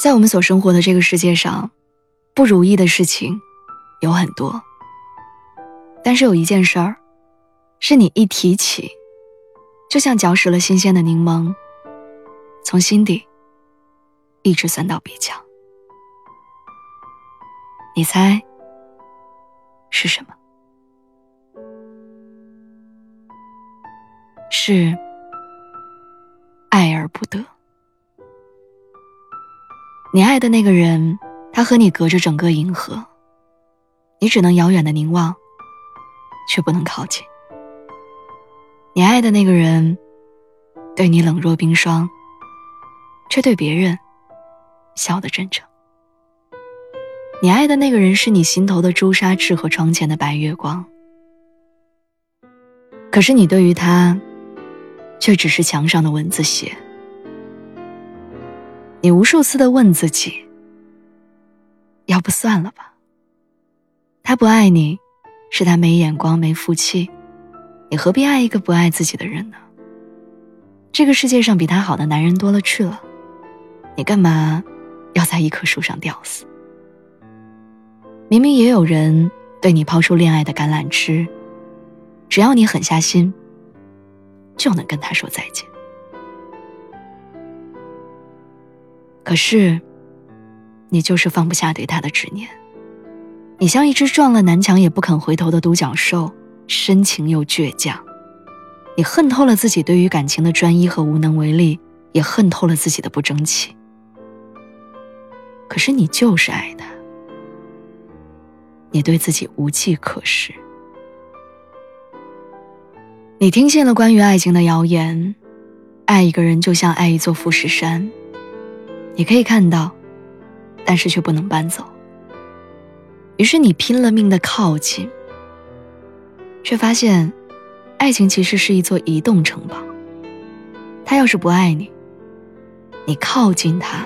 在我们所生活的这个世界上，不如意的事情有很多。但是有一件事儿，是你一提起，就像嚼食了新鲜的柠檬，从心底一直酸到鼻腔。你猜是什么？是爱而不得。你爱的那个人，他和你隔着整个银河，你只能遥远的凝望，却不能靠近。你爱的那个人，对你冷若冰霜，却对别人笑得真诚。你爱的那个人是你心头的朱砂痣和窗前的白月光，可是你对于他，却只是墙上的蚊子血。你无数次的问自己：“要不算了吧？”他不爱你，是他没眼光、没福气。你何必爱一个不爱自己的人呢？这个世界上比他好的男人多了去了，你干嘛要在一棵树上吊死？明明也有人对你抛出恋爱的橄榄枝，只要你狠下心，就能跟他说再见。可是，你就是放不下对他的执念。你像一只撞了南墙也不肯回头的独角兽，深情又倔强。你恨透了自己对于感情的专一和无能为力，也恨透了自己的不争气。可是你就是爱他，你对自己无计可施。你听信了关于爱情的谣言，爱一个人就像爱一座富士山。你可以看到，但是却不能搬走。于是你拼了命的靠近，却发现，爱情其实是一座移动城堡。他要是不爱你，你靠近他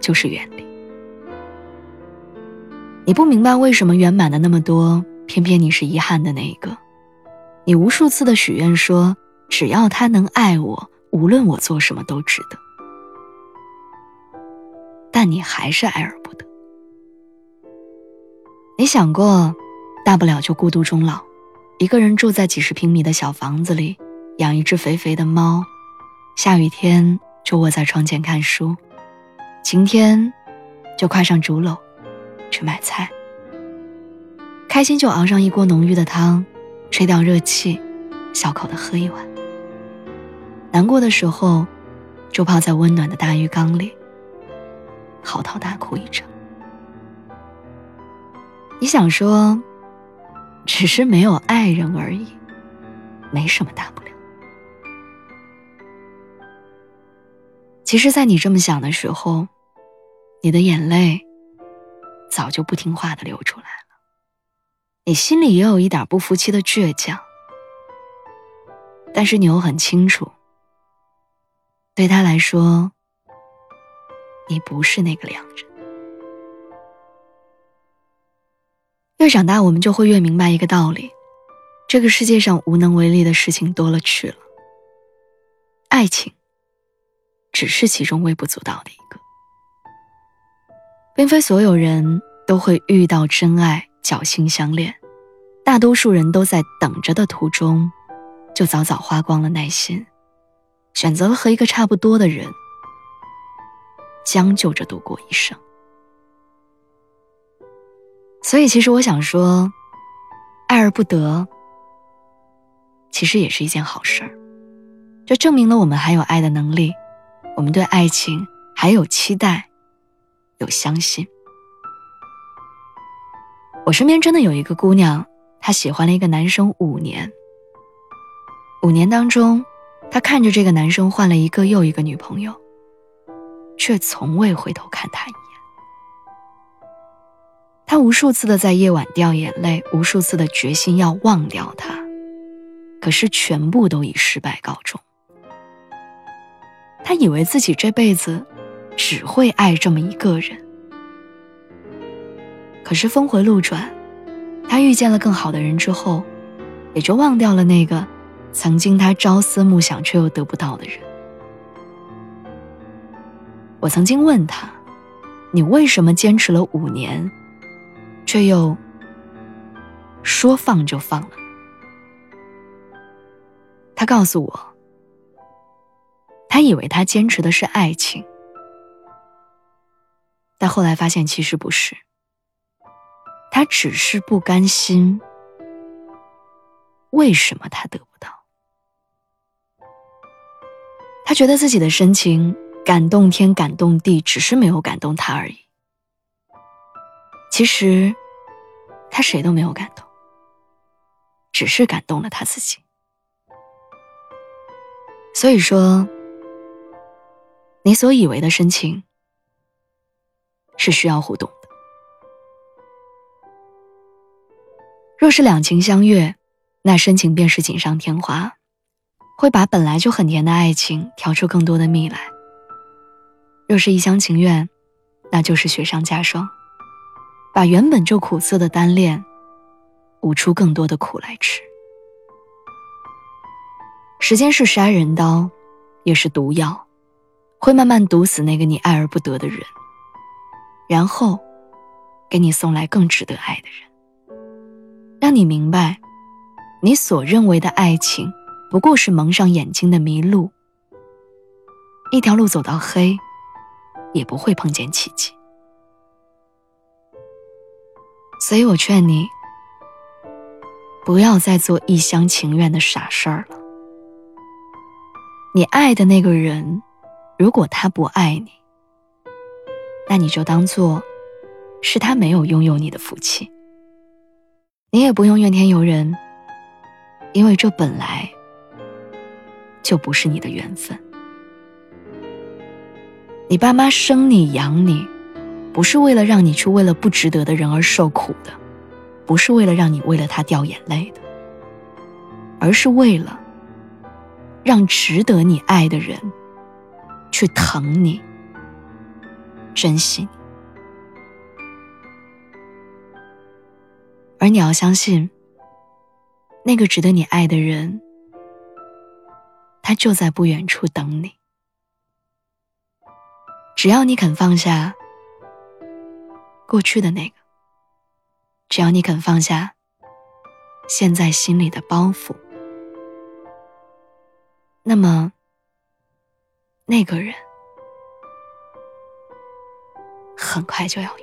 就是远离。你不明白为什么圆满的那么多，偏偏你是遗憾的那一个。你无数次的许愿说，只要他能爱我，无论我做什么都值得。但你还是爱而不得。你想过，大不了就孤独终老，一个人住在几十平米的小房子里，养一只肥肥的猫，下雨天就窝在窗前看书，晴天就跨上竹篓去买菜。开心就熬上一锅浓郁的汤，吹掉热气，小口的喝一碗。难过的时候，就泡在温暖的大浴缸里。嚎啕大哭一场。你想说，只是没有爱人而已，没什么大不了。其实，在你这么想的时候，你的眼泪早就不听话的流出来了。你心里也有一点不服气的倔强，但是你又很清楚，对他来说。你不是那个良人。越长大，我们就会越明白一个道理：这个世界上无能为力的事情多了去了，爱情只是其中微不足道的一个。并非所有人都会遇到真爱，侥幸相恋，大多数人都在等着的途中，就早早花光了耐心，选择了和一个差不多的人。将就着度过一生，所以其实我想说，爱而不得，其实也是一件好事儿。这证明了我们还有爱的能力，我们对爱情还有期待，有相信。我身边真的有一个姑娘，她喜欢了一个男生五年，五年当中，他看着这个男生换了一个又一个女朋友，却从未回头看他一眼。他无数次的在夜晚掉眼泪，无数次的决心要忘掉他，可是全部都以失败告终。他以为自己这辈子只会爱这么一个人，可是峰回路转，他遇见了更好的人之后，也就忘掉了那个曾经他朝思暮想却又得不到的人。我曾经问他：“你为什么坚持了五年，却又说放就放了？”他告诉我。他以为他坚持的是爱情，但后来发现其实不是。他只是不甘心。为什么他得不到？他觉得自己的深情感动天感动地，只是没有感动他而已。其实，他谁都没有感动，只是感动了他自己。所以说。你所以为的深情，是需要互动的。若是两情相悦，那深情便是锦上添花，会把本来就很甜的爱情调出更多的蜜来。若是一厢情愿，那就是雪上加霜，把原本就苦涩的单恋，捂出更多的苦来吃。时间是杀人刀，也是毒药。会慢慢毒死那个你爱而不得的人，然后给你送来更值得爱的人，让你明白，你所认为的爱情不过是蒙上眼睛的迷路，一条路走到黑，也不会碰见奇迹。所以我劝你，不要再做一厢情愿的傻事儿了。你爱的那个人。如果他不爱你，那你就当做是他没有拥有你的福气。你也不用怨天尤人，因为这本来就不是你的缘分。你爸妈生你养你，不是为了让你去为了不值得的人而受苦的，不是为了让你为了他掉眼泪的，而是为了让值得你爱的人。去疼你，珍惜你，而你要相信，那个值得你爱的人，他就在不远处等你。只要你肯放下过去的那个，只要你肯放下现在心里的包袱，那么。那个人，很快就要遇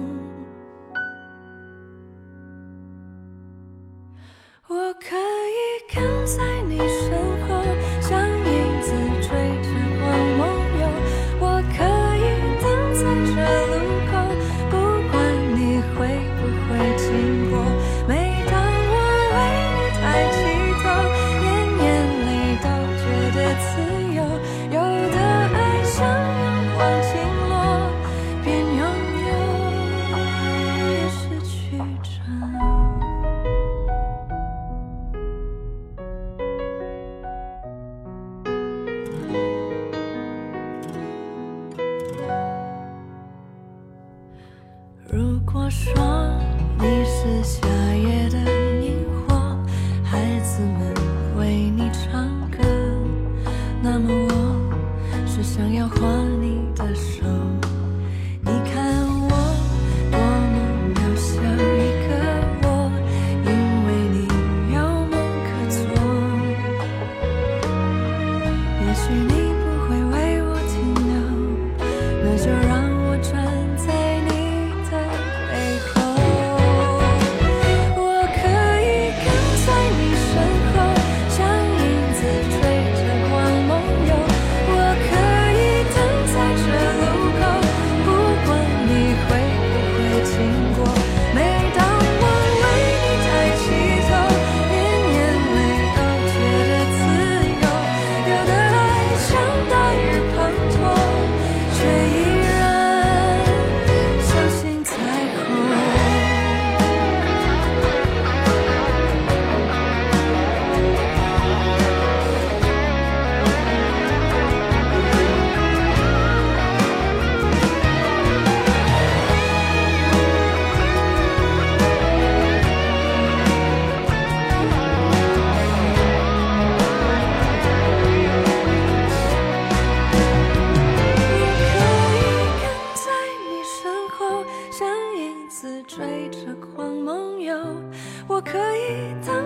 在你身如果说你是夏。我可以等